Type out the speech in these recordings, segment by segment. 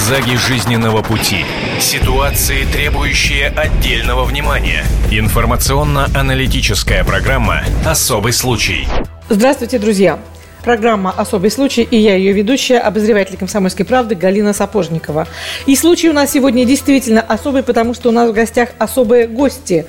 Зигзаги жизненного пути. Ситуации, требующие отдельного внимания. Информационно-аналитическая программа «Особый случай». Здравствуйте, друзья! Программа «Особый случай» и я, ее ведущая, обозреватель «Комсомольской правды» Галина Сапожникова. И случай у нас сегодня действительно особый, потому что у нас в гостях особые гости.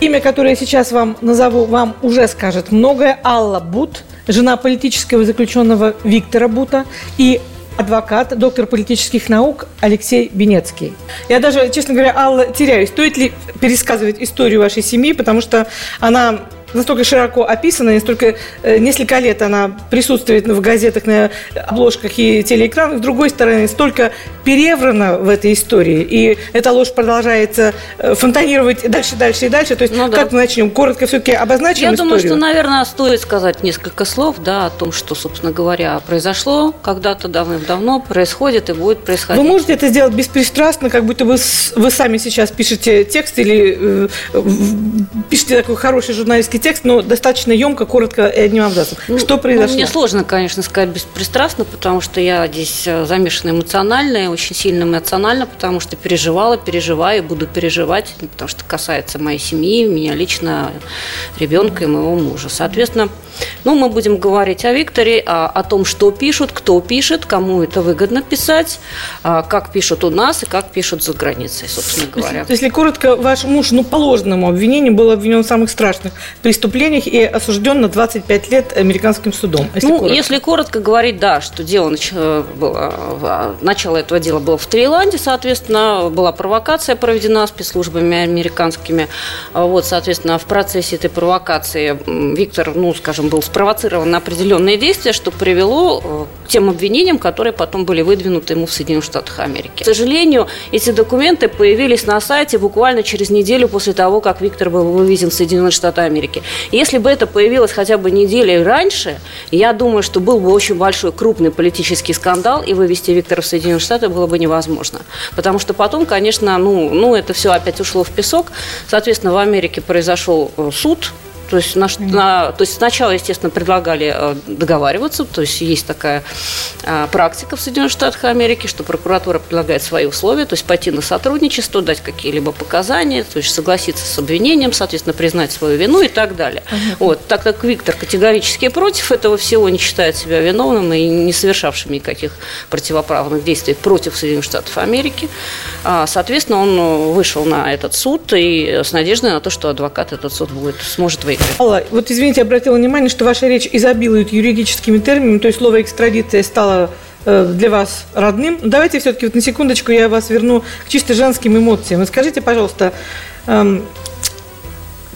Имя, которое я сейчас вам назову, вам уже скажет многое. Алла Бут, жена политического заключенного Виктора Бута и адвокат, доктор политических наук Алексей Бенецкий. Я даже, честно говоря, Алла, теряюсь. Стоит ли пересказывать историю вашей семьи, потому что она настолько широко описана, настолько э, несколько лет она присутствует в газетах, на обложках и телеэкранах. С другой стороны, столько переврана в этой истории, и эта ложь продолжается э, фонтанировать дальше, дальше и дальше. То есть, ну, да. как мы начнем? Коротко все-таки обозначим Я историю? думаю, что, наверное, стоит сказать несколько слов да, о том, что, собственно говоря, произошло когда-то давным-давно, происходит и будет происходить. Вы можете это сделать беспристрастно, как будто вы, вы сами сейчас пишете текст или э, пишете такой хороший журналистский текст, но достаточно емко, коротко и одним абзацем. Ну, что произошло? Ну, мне сложно, конечно, сказать беспристрастно, потому что я здесь э, замешана эмоционально, очень сильно эмоционально, потому что переживала, переживаю, буду переживать, потому что касается моей семьи, меня лично, ребенка и моего мужа. Соответственно, ну, мы будем говорить о Викторе, о, о том, что пишут, кто пишет, кому это выгодно писать, а, как пишут у нас и как пишут за границей, собственно говоря. Если, если коротко, ваш муж, ну, по ложному обвинению был обвинен в самых страшных преступлениях и осужден на 25 лет американским судом. Если ну, коротко. если коротко говорить, да, что дело э, было, а, начало этого дела было в Таиланде, соответственно, была провокация проведена спецслужбами американскими. Вот, соответственно, в процессе этой провокации Виктор, ну, скажем, был спровоцирован на определенные действия, что привело э, тем обвинениям, которые потом были выдвинуты ему в Соединенных Штатах Америки. К сожалению, эти документы появились на сайте буквально через неделю после того, как Виктор был вывезен в Соединенные Штаты Америки. Если бы это появилось хотя бы неделю раньше, я думаю, что был бы очень большой, крупный политический скандал, и вывести Виктора в Соединенные Штаты было бы невозможно. Потому что потом, конечно, ну, ну это все опять ушло в песок. Соответственно, в Америке произошел э, суд, то есть, на, на, то есть сначала, естественно, предлагали э, договариваться, то есть есть такая а, практика в Соединенных Штатах Америки, что прокуратура предлагает свои условия, то есть пойти на сотрудничество, дать какие-либо показания, то есть согласиться с обвинением, соответственно, признать свою вину и так далее. Вот, так как Виктор категорически против этого всего, не считает себя виновным и не совершавшим никаких противоправных действий против Соединенных Штатов Америки, а, соответственно, он вышел на этот суд и с надеждой на то, что адвокат этот суд будет, сможет выиграть выиграть. Алла, вот извините, обратила внимание, что ваша речь изобилует юридическими терминами, то есть слово экстрадиция стало э, для вас родным. Давайте все-таки вот на секундочку я вас верну к чисто женским эмоциям. Вот скажите, пожалуйста, эм,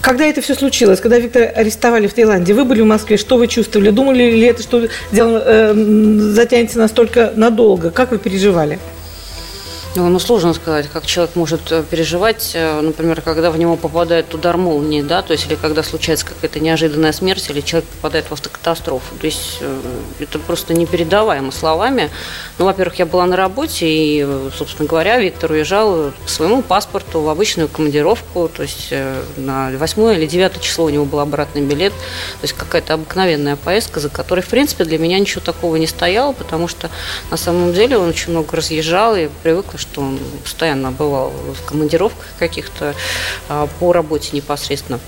когда это все случилось, когда Виктора арестовали в Таиланде, вы были в Москве, что вы чувствовали? Думали ли это, что дело э, затянется настолько надолго? Как вы переживали? Ну, сложно сказать, как человек может э, переживать, э, например, когда в него попадает удар молнии, да, то есть или когда случается какая-то неожиданная смерть, или человек попадает в автокатастрофу. То есть э, это просто непередаваемо словами. Ну, во-первых, я была на работе, и, собственно говоря, Виктор уезжал по своему паспорту в обычную командировку, то есть на 8 или 9 число у него был обратный билет, то есть какая-то обыкновенная поездка, за которой, в принципе, для меня ничего такого не стояло, потому что на самом деле он очень много разъезжал и привык что он постоянно бывал в командировках каких-то а, по работе непосредственно.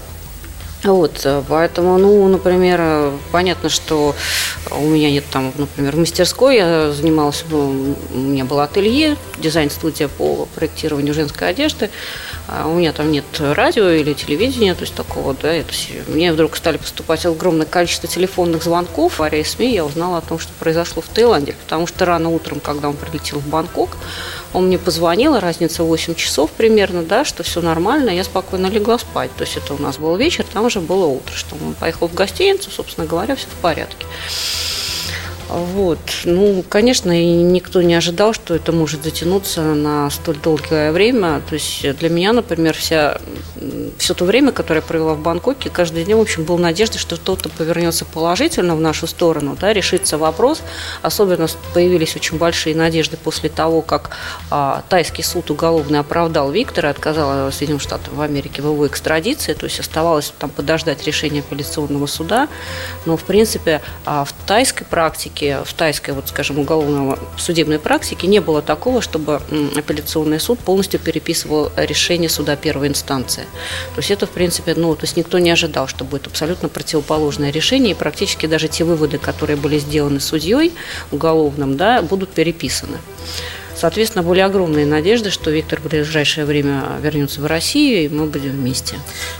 Вот, э, поэтому, ну, например, понятно, что у меня нет там, например, мастерской, я занималась, ну, у меня было ателье, дизайн-студия по проектированию женской одежды, а у меня там нет радио или телевидения, то есть такого, да, это, мне вдруг стали поступать огромное количество телефонных звонков, в СМИ я узнала о том, что произошло в Таиланде, потому что рано утром, когда он прилетел в Бангкок, он мне позвонил, разница 8 часов примерно, да, что все нормально, я спокойно легла спать. То есть это у нас был вечер, там уже было утро, что он поехал в гостиницу, собственно говоря, все в порядке. Вот. Ну, конечно, и никто не ожидал, что это может затянуться на столь долгое время. То есть для меня, например, вся, все то время, которое я провела в Бангкоке, каждый день, в общем, был надежда, что что-то повернется положительно в нашу сторону, да, решится вопрос. Особенно появились очень большие надежды после того, как а, тайский суд уголовный оправдал Виктора, отказал Соединенным Штатам в Америке в его экстрадиции, то есть оставалось там подождать решения апелляционного суда. Но, в принципе, а, в тайской практике, в тайской, вот, скажем, уголовной судебной практике не было такого, чтобы апелляционный суд полностью переписывал решение суда первой инстанции. То есть это, в принципе, ну, то есть никто не ожидал, что будет абсолютно противоположное решение, и практически даже те выводы, которые были сделаны судьей уголовным, да, будут переписаны. Соответственно, были огромные надежды, что Виктор в ближайшее время вернется в Россию, и мы будем вместе.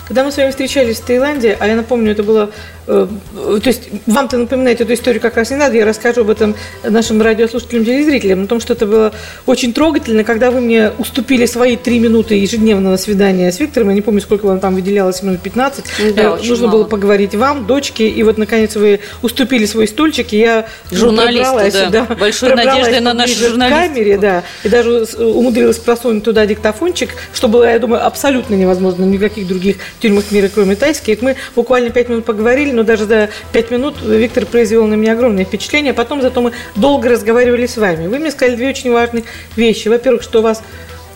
Когда мы с вами встречались в Таиланде, а я напомню, это было... Э, то есть вам-то напоминать эту историю как раз не надо, я расскажу об этом нашим радиослушателям, телезрителям, о том, что это было очень трогательно, когда вы мне уступили свои три минуты ежедневного свидания с Виктором, я не помню, сколько вам там выделялось, минут 15, да, э, нужно мало. было поговорить вам, дочке, и вот, наконец, вы уступили свой стульчик, и я Журналисту, да. Сюда, Большой надеждой на нашу журналистику. камере, да, и даже умудрилась просунуть туда диктофончик, что было, я думаю, абсолютно невозможно в никаких других тюрьмах мира, кроме тайских. Мы буквально пять минут поговорили, но даже за пять минут Виктор произвел на меня огромное впечатление. Потом зато мы долго разговаривали с вами. Вы мне сказали две очень важные вещи. Во-первых, что у вас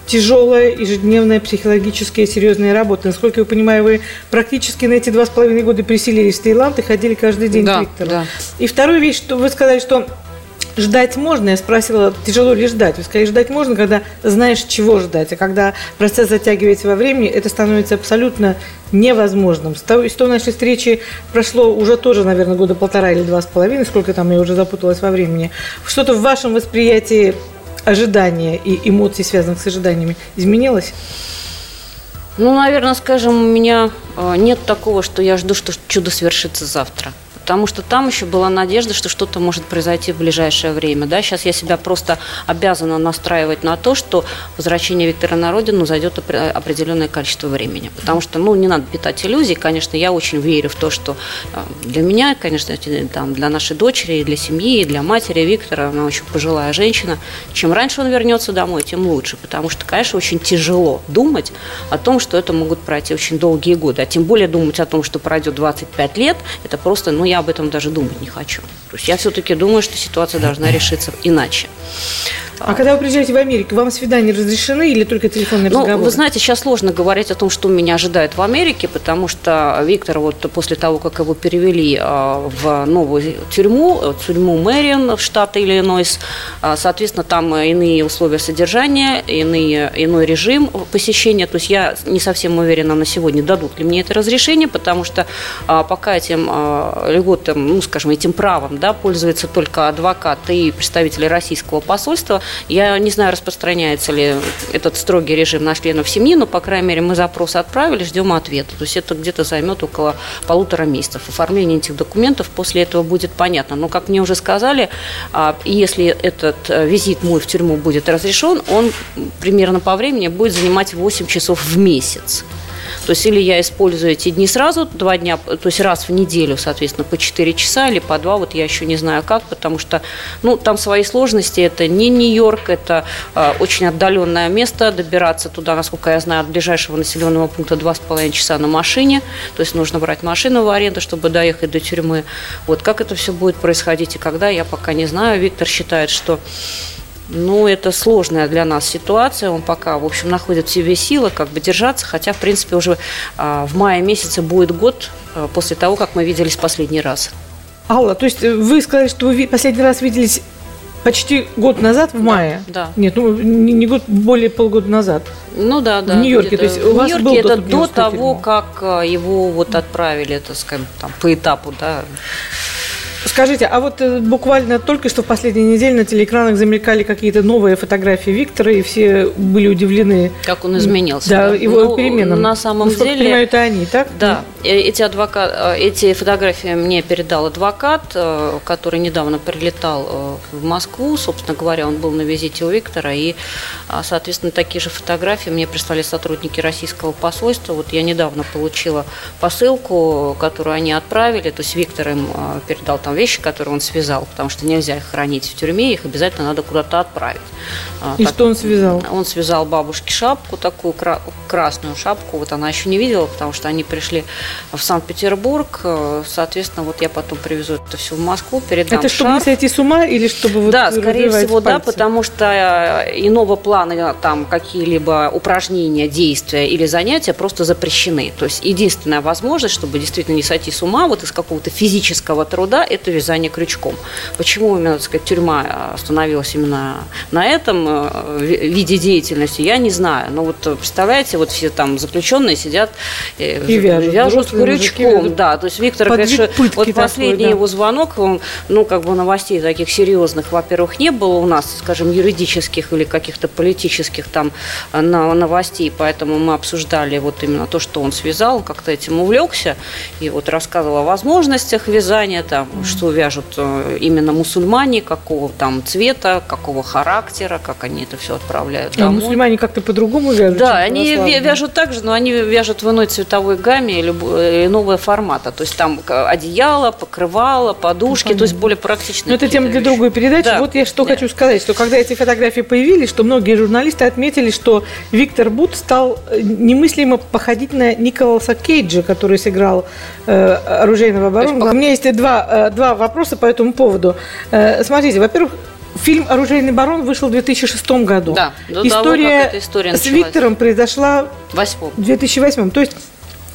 тяжелая, ежедневная, психологическая, серьезная работа. Насколько я понимаю, вы практически на эти два с половиной года приселились в Таиланд и ходили каждый день да, к Виктору. Да. И вторую вещь, что вы сказали, что ждать можно? Я спросила, тяжело ли ждать? Вы сказали, ждать можно, когда знаешь, чего ждать. А когда процесс затягивается во времени, это становится абсолютно невозможным. С той, с той нашей встречи прошло уже тоже, наверное, года полтора или два с половиной, сколько там я уже запуталась во времени. Что-то в вашем восприятии ожидания и эмоций, связанных с ожиданиями, изменилось? Ну, наверное, скажем, у меня э, нет такого, что я жду, что чудо свершится завтра потому что там еще была надежда, что что-то может произойти в ближайшее время. Да? Сейчас я себя просто обязана настраивать на то, что возвращение Виктора на родину зайдет определенное количество времени. Потому что, ну, не надо питать иллюзий. Конечно, я очень верю в то, что э, для меня, конечно, там, для нашей дочери, для семьи, для матери Виктора, она очень пожилая женщина. Чем раньше он вернется домой, тем лучше. Потому что, конечно, очень тяжело думать о том, что это могут пройти очень долгие годы. А тем более думать о том, что пройдет 25 лет, это просто, ну, я об этом даже думать не хочу. То есть я все-таки думаю, что ситуация должна решиться иначе. А когда вы приезжаете в Америку, вам свидания разрешены или только телефонные ну, разговоры? Вы знаете, сейчас сложно говорить о том, что меня ожидает в Америке, потому что Виктор вот после того, как его перевели а, в новую тюрьму, тюрьму Мэрион в штат Иллинойс, а, соответственно, там иные условия содержания, иные, иной режим посещения. То есть я не совсем уверена на сегодня, дадут ли мне это разрешение, потому что а, пока этим льготом, ну, скажем, этим правом да, пользуется только адвокат и представители российского посольства, я не знаю, распространяется ли этот строгий режим на членов семьи, но, по крайней мере, мы запрос отправили, ждем ответа. То есть это где-то займет около полутора месяцев. Оформление этих документов после этого будет понятно. Но, как мне уже сказали, а, если этот э, визит мой в тюрьму будет разрешен, он примерно по времени будет занимать 8 часов в месяц. То есть или я использую эти дни сразу, два дня, то есть раз в неделю, соответственно, по 4 часа или по 2, вот я еще не знаю как, потому что, ну, там свои сложности, это не Нью-Йорк, это э, очень отдаленное место, добираться туда, насколько я знаю, от ближайшего населенного пункта 2,5 часа на машине, то есть нужно брать машину в аренду, чтобы доехать до тюрьмы. Вот как это все будет происходить и когда, я пока не знаю. Виктор считает, что ну, это сложная для нас ситуация. Он пока, в общем, находит в себе силы как бы держаться, хотя, в принципе, уже а, в мае месяце будет год а, после того, как мы виделись последний раз. Алла, то есть вы сказали, что вы последний раз виделись почти год назад, в мае? Да. Нет, ну не, год, более полгода назад. Ну да, да. В Нью-Йорке, то есть у в вас Нью-Йорке был это до того, фильма? как а, его вот отправили, так скажем, там, по этапу, да, Скажите, а вот э, буквально только что в последние недели на телеэкранах замелькали какие-то новые фотографии Виктора, и все были удивлены. как он изменился. Да, его Ну, переменам. На самом Насколько я деле... понимаю, это они, так? Да, э, эти, адвокат, э, эти фотографии мне передал адвокат, который недавно прилетал в Москву. Собственно говоря, он был на визите у Виктора. И, а, соответственно, такие же фотографии мне прислали сотрудники российского посольства. Вот я недавно получила посылку, которую они отправили. То есть Виктор им передал там вещи, которые он связал, потому что нельзя их хранить в тюрьме, их обязательно надо куда-то отправить. А, И так- что он связал? он связал бабушке шапку, такую кра- красную шапку. Вот она еще не видела, потому что они пришли в Санкт-Петербург. Э, Соответственно, вот я потом привезу это все в Москву, передам Это чтобы не шарф. сойти с ума или чтобы вот да, скорее всего, да, пальцы? потому что э, иного плана э, там какие-либо упражнения, действия или занятия просто запрещены. То есть единственная возможность, чтобы действительно не сойти с ума вот из какого-то физического труда, это это вязание крючком. Почему именно, так сказать, тюрьма остановилась именно на этом э, виде деятельности, я не знаю. Но вот представляете, вот все там заключенные сидят э, и вяжут, вяжут крючком. Вяжут. Да, то есть Виктор, Под конечно, вот последний такой, да. его звонок, он, ну, как бы новостей таких серьезных, во-первых, не было у нас, скажем, юридических или каких-то политических там новостей, поэтому мы обсуждали вот именно то, что он связал, как-то этим увлекся, и вот рассказывал о возможностях вязания, там, mm-hmm. Что вяжут э, именно мусульмане, какого там цвета, какого характера, как они это все отправляют а домой. Мусульмане как-то по-другому вяжут? Да, они вяжут так же, но они вяжут в иной цветовой гамме или э, иного формата. То есть там одеяло, покрывало, подушки, ну, то есть более практичные. Но это тема для другой передачи. Да. Вот я что да. хочу сказать, что когда эти фотографии появились, что многие журналисты отметили, что Виктор Бут стал э, немыслимо походить на Николаса Кейджа, который сыграл э, оружейного барона. У меня есть два, э, два вопроса по этому поводу. Э, смотрите, во-первых, Фильм «Оружейный барон» вышел в 2006 году. Да, до история, того, как эта история с Виктором произошла в 2008. То есть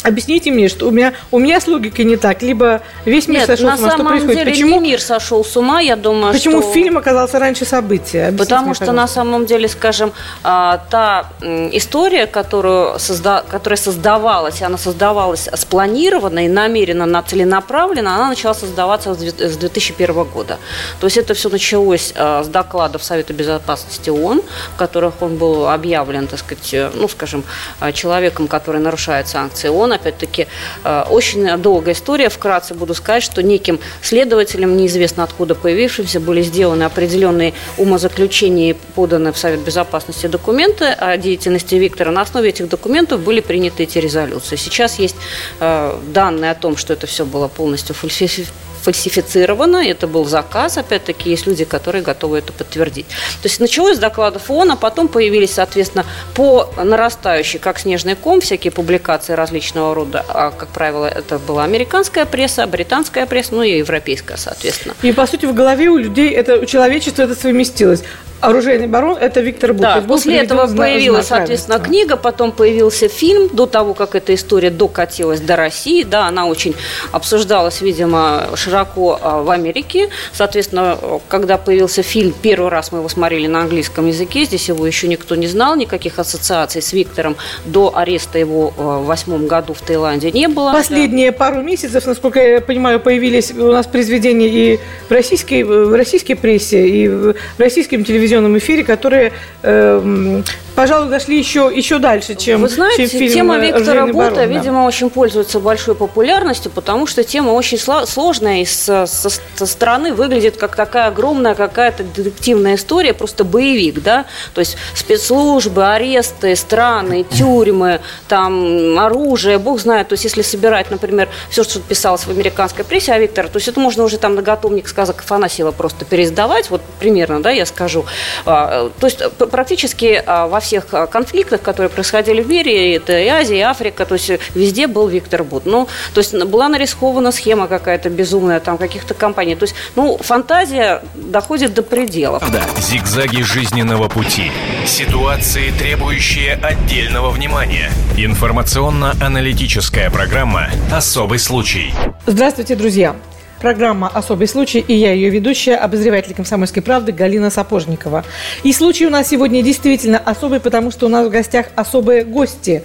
Объясните мне, что у меня, у меня с логикой не так. Либо весь мир Нет, сошел с ума, что происходит? Деле Почему не мир сошел с ума, я думаю, Почему что... фильм оказался раньше события? Объясните Потому мне, что пожалуйста. на самом деле, скажем, а, та история, которую созда... которая создавалась, она создавалась спланированно и намеренно, целенаправленно, она начала создаваться с 2001 года. То есть это все началось а, с докладов Совета Безопасности ООН, в которых он был объявлен, так сказать, ну, скажем, а, человеком, который нарушает санкции ООН, опять-таки, э, очень долгая история. Вкратце буду сказать, что неким следователям, неизвестно откуда появившимся, были сделаны определенные умозаключения и поданы в Совет Безопасности документы о деятельности Виктора. На основе этих документов были приняты эти резолюции. Сейчас есть э, данные о том, что это все было полностью фальсифицировано фальсифицировано, это был заказ, опять-таки, есть люди, которые готовы это подтвердить. То есть началось с докладов ООН, а потом появились, соответственно, по нарастающей, как снежный ком, всякие публикации различного рода, а, как правило, это была американская пресса, британская пресса, ну и европейская, соответственно. И, по сути, в голове у людей, это, у человечества это совместилось. Оружейный барон – это Виктор Бут. Да, после этого появилась, соответственно, книга, потом появился фильм, до того, как эта история докатилась до России. Да, она очень обсуждалась, видимо, широко а, в Америке. Соответственно, когда появился фильм, первый раз мы его смотрели на английском языке, здесь его еще никто не знал, никаких ассоциаций с Виктором до ареста его а, в восьмом году в Таиланде не было. Последние да. пару месяцев, насколько я понимаю, появились у нас произведения и в российской, в российской прессе, и в российском телевизионном телевизионном эфире, которые э, пожалуй, дошли еще, еще дальше, чем, Вы знаете, чем фильм тема Виктора Бута, да. видимо, очень пользуется большой популярностью, потому что тема очень сложная и со, со, со стороны выглядит как такая огромная какая-то детективная история, просто боевик, да, то есть спецслужбы, аресты, страны, тюрьмы, там оружие, бог знает, то есть если собирать, например, все, что писалось в американской прессе о Викторе, то есть это можно уже там на готовник сказок Афанасьева просто пересдавать, вот примерно, да, я скажу. А, то есть практически а, во всех а, конфликтах, которые происходили в мире, это и Азия, и Африка, то есть везде был Виктор Бут. Ну, то есть была нарискована схема какая-то безумная там каких-то компаний. То есть, ну, фантазия доходит до пределов. Да, зигзаги жизненного пути. Ситуации, требующие отдельного внимания. Информационно-аналитическая программа «Особый случай». Здравствуйте, друзья. Программа «Особый случай» и я, ее ведущая, обозреватель «Комсомольской правды» Галина Сапожникова. И случай у нас сегодня действительно особый, потому что у нас в гостях особые гости.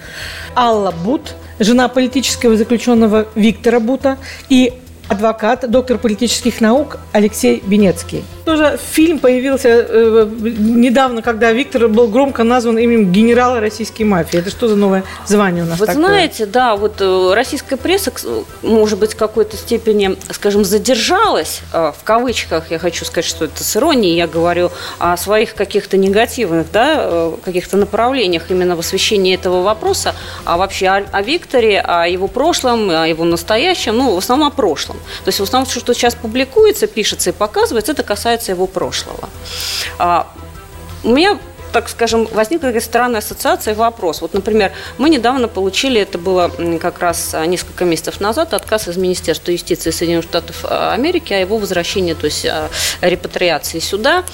Алла Бут, жена политического заключенного Виктора Бута и адвокат, доктор политических наук Алексей Бенецкий. Тоже фильм появился э, недавно, когда Виктор был громко назван именем генерала российской мафии. Это что за новое звание у нас Вы такое? знаете, да, вот э, российская пресса, может быть, в какой-то степени, скажем, задержалась, э, в кавычках, я хочу сказать, что это с иронией, я говорю о своих каких-то негативных, да, э, каких-то направлениях именно в освещении этого вопроса, а вообще о, о Викторе, о его прошлом, о его настоящем, ну, в основном о прошлом. То есть в основном что сейчас публикуется, пишется и показывается, это касается его прошлого. А, у меня так скажем, возникла такая странная ассоциация и вопрос. Вот, например, мы недавно получили, это было как раз а, несколько месяцев назад, отказ из Министерства юстиции Соединенных Штатов а, Америки о его возвращении, то есть репатриации сюда.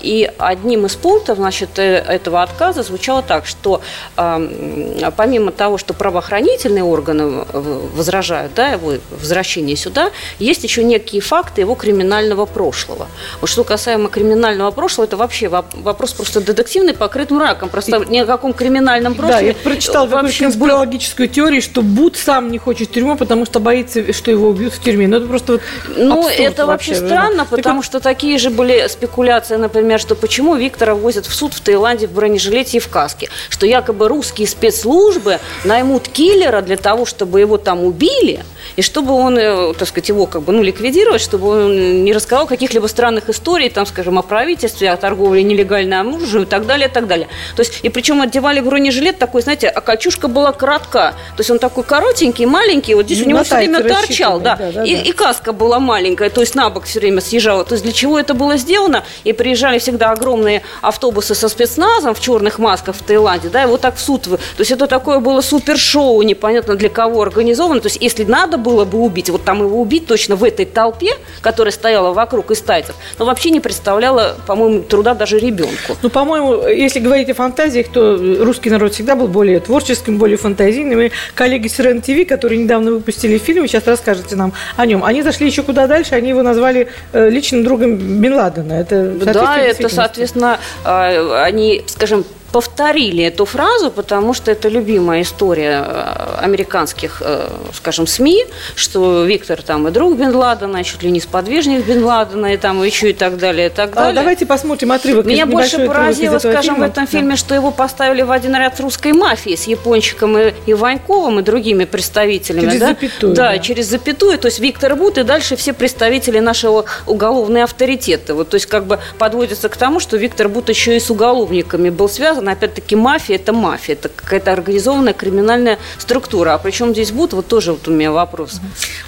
И одним из пунктов, значит, э, этого отказа звучало так, что помимо того, что правоохранительные органы возражают, да, его возвращение сюда, есть еще некие факты его криминального прошлого. Вот что касаемо криминального прошлого, это вообще вопрос просто детективный, покрыт мраком. Просто ни о каком криминальном прошлом. Да, я прочитал вообще конспирологическую теорию, что Буд сам не хочет в тюрьму, потому что боится, что его убьют в тюрьме. Ну, это просто вот Ну, это вообще, странно, потому что такие же были спекуляции, например, что почему Виктора возят в суд в Таиланде в бронежилете и в каске, что якобы русские спецслужбы наймут киллера для того, чтобы его там убили, и чтобы он, э, так сказать, его как бы, ну, ликвидировать, чтобы он не рассказал каких-либо странных историй, там, скажем, о правительстве, о торговле нелегальным оружием и так далее, и так далее. То есть, и причем одевали бронежилет такой, знаете, а кольчушка была коротка. То есть, он такой коротенький, маленький, вот здесь ну, у него все время торчал, да. да, да, и, да. и каска была маленькая, то есть, на бок все время съезжала. То есть, для чего это было сделано? И приезжали всегда огромные автобусы со спецназом в черных масках в Таиланде, да, и вот так в суд. То есть, это такое было супершоу, непонятно для кого организовано. То есть, если надо было бы убить, вот там его убить точно в этой толпе, которая стояла вокруг из тайцев, но вообще не представляла, по-моему, труда даже ребенку. Ну, по-моему, если говорить о фантазиях, то русский народ всегда был более творческим, более фантазийным. И коллеги с РЕН-ТВ, которые недавно выпустили фильм, сейчас расскажете нам о нем, они зашли еще куда дальше, они его назвали э, личным другом Бен Ладена. Это да, это, соответственно, а, они, скажем, повторили эту фразу, потому что это любимая история э, американских, э, скажем, СМИ, что Виктор там и друг Бен Ладена, чуть ли не сподвижник Бен Ладена, и там еще и так далее, и так а далее. А, давайте посмотрим отрывок. Меня больше поразило, скажем, фильма. в этом фильме, да. что его поставили в один ряд с русской мафией, с Япончиком и, и Ваньковым, и другими представителями. Через да? запятую. Да, да, через запятую, то есть Виктор Бут и дальше все представители нашего уголовного авторитета. Вот, то есть как бы подводится к тому, что Виктор Бут еще и с уголовниками был связан, связано. Опять-таки, мафия – это мафия, это какая-то организованная криминальная структура. А причем здесь Буд, вот тоже вот у меня вопрос.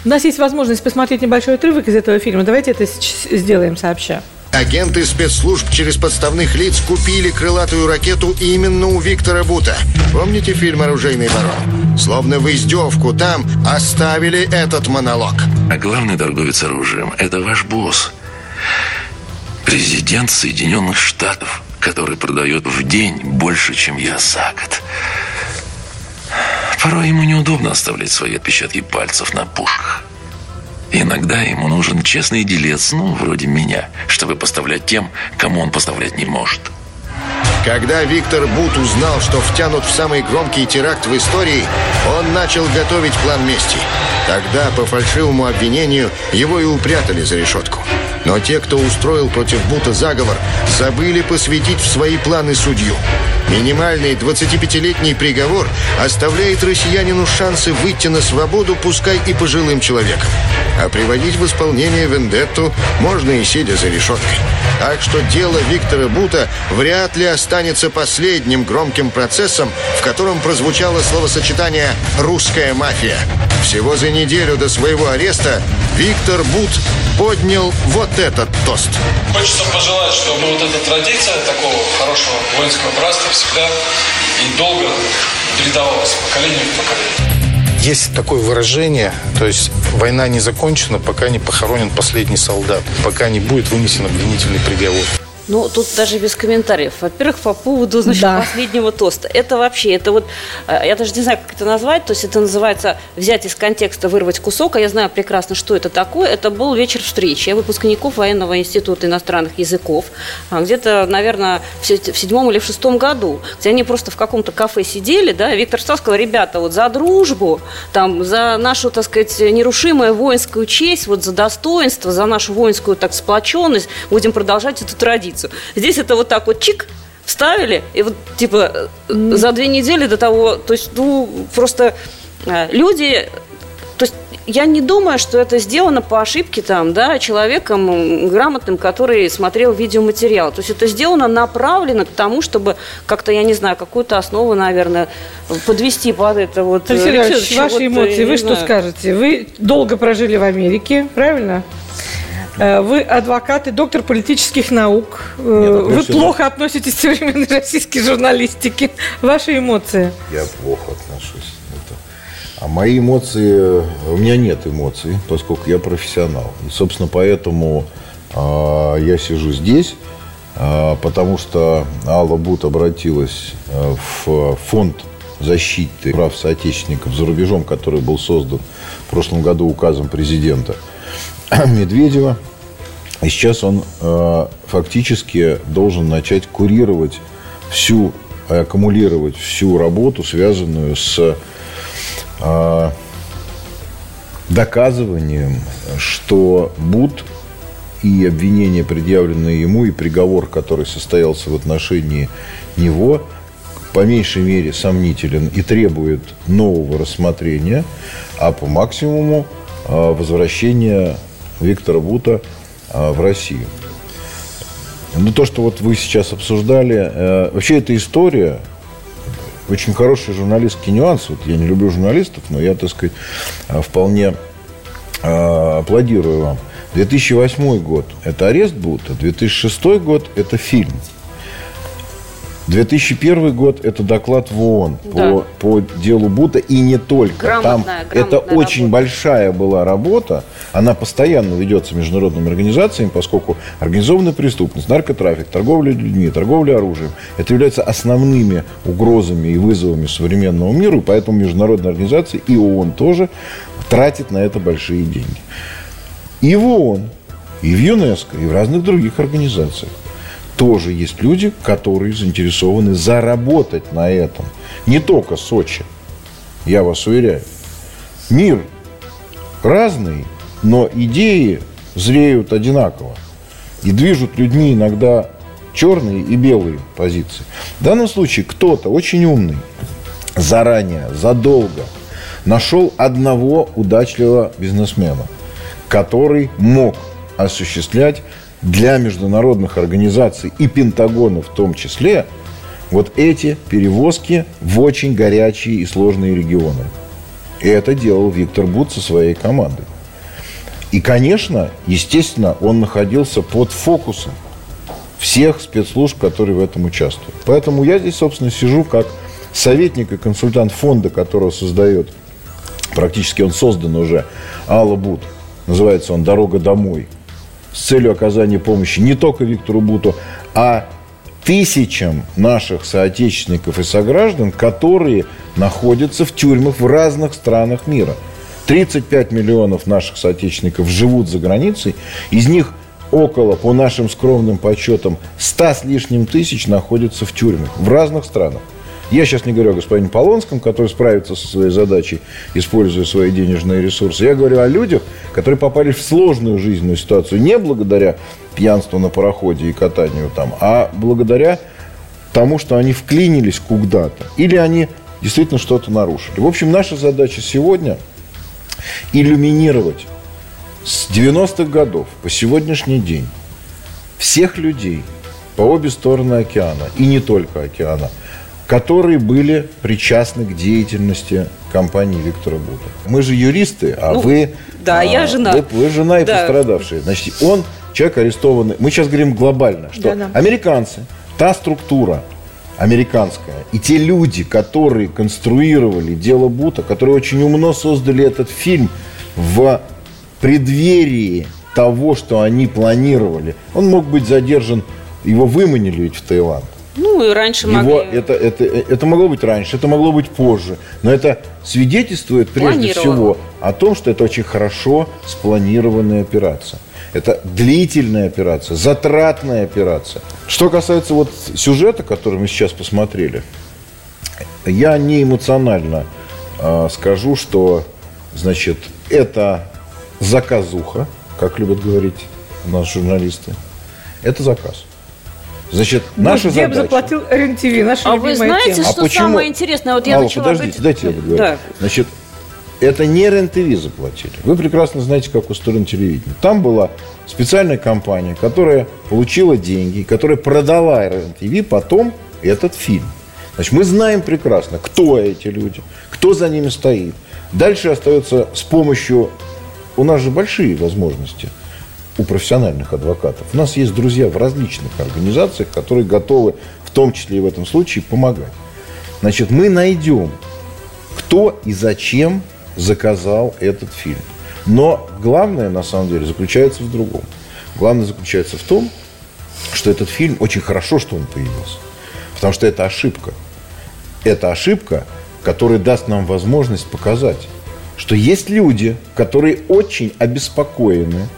У нас есть возможность посмотреть небольшой отрывок из этого фильма. Давайте это сделаем сообща. Агенты спецслужб через подставных лиц купили крылатую ракету именно у Виктора Бута. Помните фильм «Оружейный ворон»? Словно в издевку там оставили этот монолог. А главный торговец оружием – это ваш босс. Президент Соединенных Штатов который продает в день больше, чем я за год. Порой ему неудобно оставлять свои отпечатки пальцев на пушках. Иногда ему нужен честный делец, ну, вроде меня, чтобы поставлять тем, кому он поставлять не может. Когда Виктор Бут узнал, что втянут в самый громкий теракт в истории, он начал готовить план мести. Тогда, по фальшивому обвинению, его и упрятали за решетку. Но те, кто устроил против Бута заговор, забыли посвятить в свои планы судью. Минимальный 25-летний приговор оставляет россиянину шансы выйти на свободу, пускай и пожилым человеком. А приводить в исполнение вендетту можно и сидя за решеткой. Так что дело Виктора Бута вряд ли останется последним громким процессом, в котором прозвучало словосочетание «русская мафия». Всего за неделю до своего ареста Виктор Бут поднял вот этот тост. Хочется пожелать, чтобы вот эта традиция такого хорошего воинского братства всегда и долго передавалась поколение в поколение. Есть такое выражение, то есть война не закончена, пока не похоронен последний солдат, пока не будет вынесен обвинительный приговор. Ну, тут даже без комментариев. Во-первых, по поводу, значит, да. последнего тоста. Это вообще, это вот, э, я даже не знаю, как это назвать, то есть это называется взять из контекста, вырвать кусок, а я знаю прекрасно, что это такое. Это был вечер встречи выпускников военного института иностранных языков, а, где-то, наверное, в седьмом или в шестом году, где они просто в каком-то кафе сидели, да, Виктор стал сказал, ребята, вот за дружбу, там, за нашу, так сказать, нерушимую воинскую честь, вот за достоинство, за нашу воинскую, так, сплоченность будем продолжать эту традицию страницу. Здесь это вот так вот чик, вставили, и вот типа за две недели до того, то есть, ну, просто э, люди то есть я не думаю, что это сделано по ошибке там, да, человеком грамотным, который смотрел видеоматериал. То есть это сделано направлено к тому, чтобы как-то, я не знаю, какую-то основу, наверное, подвести под это вот. Алексей Ильич, ваши эмоции, вы что знаю. скажете? Вы долго прожили в Америке, правильно? Э, Вы адвокат и доктор политических наук. Э, Нет, Вы плохо относитесь к современной российской журналистике. Ваши эмоции? Я плохо отношусь. А мои эмоции... У меня нет эмоций, поскольку я профессионал. И, собственно, поэтому а, я сижу здесь, а, потому что Алла Бут обратилась а, в фонд защиты прав соотечественников за рубежом, который был создан в прошлом году указом президента Медведева. И сейчас он э, фактически должен начать курировать всю, аккумулировать всю работу, связанную с э, доказыванием, что Буд и обвинения, предъявленные ему, и приговор, который состоялся в отношении него, по меньшей мере сомнителен и требует нового рассмотрения, а по максимуму э, возвращения Виктора Бута э, в Россию. Ну, то, что вот вы сейчас обсуждали, э, вообще эта история, очень хороший журналистский нюанс. Вот я не люблю журналистов, но я, так сказать, э, вполне э, аплодирую вам. 2008 год – это арест Бута, 2006 год – это фильм. 2001 год – это доклад в ООН Да. по, по делу Бута и не только. Там Грамотная, это грамотная очень работа. большая была работа. Она постоянно ведется международными организациями, поскольку организованная преступность, наркотрафик, торговля людьми, торговля оружием – это являются основными угрозами и вызовами современному миру. И поэтому международные организации и ООН тоже тратят на это большие деньги. И в ООН, и в ЮНЕСКО, и в разных других организациях тоже есть люди, которые заинтересованы заработать на этом. Не только Сочи, я вас уверяю. Мир разный, но идеи зреют одинаково. И движут людьми иногда черные и белые позиции. В данном случае кто-то очень умный заранее, задолго нашел одного удачливого бизнесмена, который мог осуществлять для международных организаций и Пентагона в том числе вот эти перевозки в очень горячие и сложные регионы. И это делал Виктор Бут со своей командой. И, конечно, естественно, он находился под фокусом всех спецслужб, которые в этом участвуют. Поэтому я здесь, собственно, сижу как советник и консультант фонда, которого создает, практически он создан уже, Алла Бут. Называется он «Дорога домой» с целью оказания помощи не только Виктору Буту, а тысячам наших соотечественников и сограждан, которые находятся в тюрьмах в разных странах мира. 35 миллионов наших соотечественников живут за границей, из них около, по нашим скромным подсчетам, 100 с лишним тысяч находятся в тюрьмах в разных странах. Я сейчас не говорю о господине Полонском, который справится со своей задачей, используя свои денежные ресурсы. Я говорю о людях, которые попали в сложную жизненную ситуацию не благодаря пьянству на пароходе и катанию там, а благодаря тому, что они вклинились куда-то. Или они действительно что-то нарушили. В общем, наша задача сегодня иллюминировать с 90-х годов по сегодняшний день всех людей по обе стороны океана, и не только океана, которые были причастны к деятельности компании Виктора Бута. Мы же юристы, а Ну, вы... да, а, я жена. Вы, вы жена и Да. пострадавшая. Значит, он человек арестованный. Мы сейчас говорим глобально, что Да-да. американцы, та структура американская, и те люди, которые конструировали дело Бута, которые очень умно создали этот фильм в преддверии того, что они планировали. Он мог быть задержан, его выманили ведь в Таиланд. Ну, и раньше Его, могли... это, это, это могло быть раньше, это могло быть позже. Но это свидетельствует прежде всего о том, что это очень хорошо спланированная операция. Это длительная операция, затратная операция. Что касается вот сюжета, который мы сейчас посмотрели, я не эмоционально э, скажу, что, значит, это заказуха, как любят говорить наши журналисты. Это заказ. Значит, наша Госдеп задача... заплатил РЕН-ТВ, наша А вы знаете, тема. А что почему? самое интересное? Вот я Алла, начала подождите, говорить- дайте я договорю. Да. Значит, это не РЕН-ТВ заплатили. Вы прекрасно знаете, как устроено телевидение. Там была специальная компания, которая получила деньги, которая продала РЕН-ТВ потом этот фильм. Значит, мы знаем прекрасно, кто эти люди, кто за ними стоит. Дальше остается с помощью... У нас же большие возможности у профессиональных адвокатов. У нас есть друзья в различных организациях, которые готовы, в том числе и в этом случае, помогать. Значит, мы найдем, кто и зачем заказал этот фильм. Но главное, на самом деле, заключается в другом. Главное заключается в том, что этот фильм очень хорошо, что он появился. Потому что это ошибка. Это ошибка, которая даст нам возможность показать, что есть люди, которые очень обеспокоены,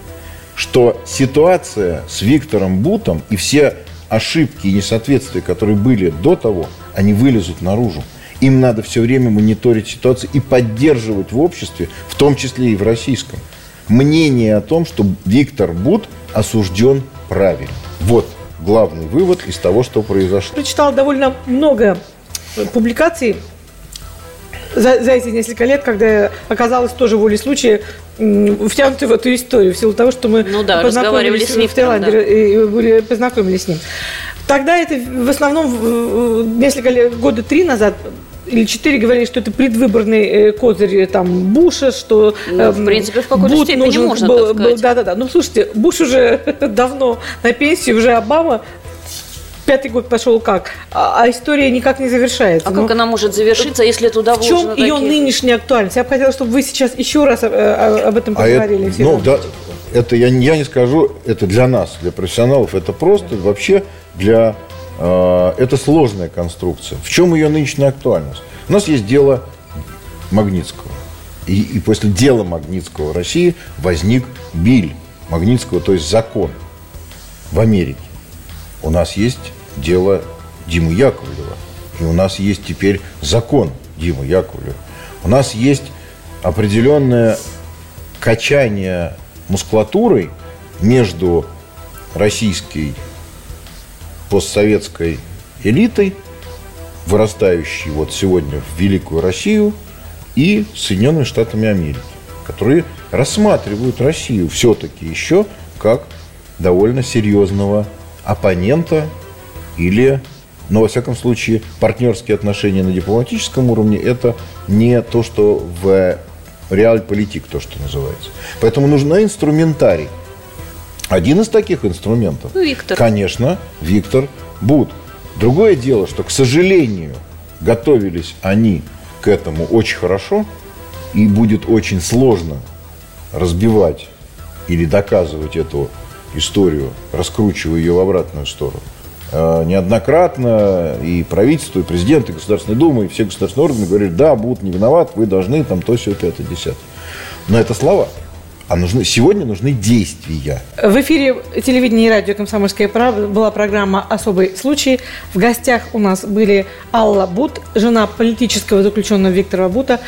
что ситуация с Виктором Бутом и все ошибки и несоответствия, которые были до того, они вылезут наружу. Им надо все время мониторить ситуацию и поддерживать в обществе, в том числе и в российском, мнение о том, что Виктор Бут осужден правильно. Вот главный вывод из того, что произошло. Прочитала довольно много публикаций за, за эти несколько лет, когда оказалась тоже волей случая втянуты в эту историю в силу того, что мы ну, да, познакомились с Виктором, в Таиланде да. и были, познакомились с ним. Тогда это в основном несколько лет, года три назад или четыре говорили, что это предвыборный э, козырь э, там Буша, что ну, в принципе в какой-то степени нужен можно был, сказать. да, да, да. Ну слушайте, Буш уже давно на пенсии, уже Обама пятый год пошел как, а, а история никак не завершается. А Но как она может завершиться, если туда в чем ее такие- нынешняя актуальность? Я бы хотела, чтобы вы сейчас еще раз э, э, об этом А это, поговорили. ну, да, это я, не- я не скажу, это для нас, для профессионалов, это просто вообще для... э, это сложная конструкция. В чем ее нынешняя актуальность? У нас есть дело Магнитского. И, и после дела Магнитского в России возник Биль Магнитского, то есть закон в Америке. У нас есть дело Димы Яковлева. И у нас есть теперь закон Димы Яковлева. У нас есть определенное качание мускулатурой между российской постсоветской элитой, вырастающей вот сегодня в Великую Россию, и Соединенными Штатами Америки, которые рассматривают Россию все-таки еще как довольно серьезного оппонента или, но во всяком случае, партнерские отношения на дипломатическом уровне – это не то, что в реаль-политик, то, что называется. Поэтому нужен инструментарий. Один из таких инструментов, Ну, Виктор. конечно, Виктор Бут. Другое дело, что, к сожалению, готовились они к этому очень хорошо, и будет очень сложно разбивать или доказывать эту историю, раскручивая ее в обратную сторону. Э, Неоднократно и правительство, и президент, и Государственная Дума, и все государственные органы говорили, да, будут не виноват, вы должны там то, все, это, десятое. Но это слова. А нужны, сегодня нужны действия. В эфире телевидения и радио «Комсомольская правда» была программа «Особый случай». В гостях у нас были Алла Бут, жена политического заключенного Виктора Бута,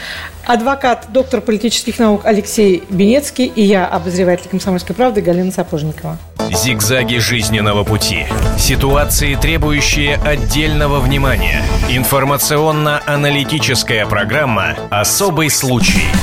адвокат, доктор политических наук Алексей Бенецкий и я, обозреватель «Комсомольской правды» Галина Сапожникова. Зигзаги жизненного пути. Ситуации, требующие отдельного внимания. Информационно-аналитическая программа «Особый случай».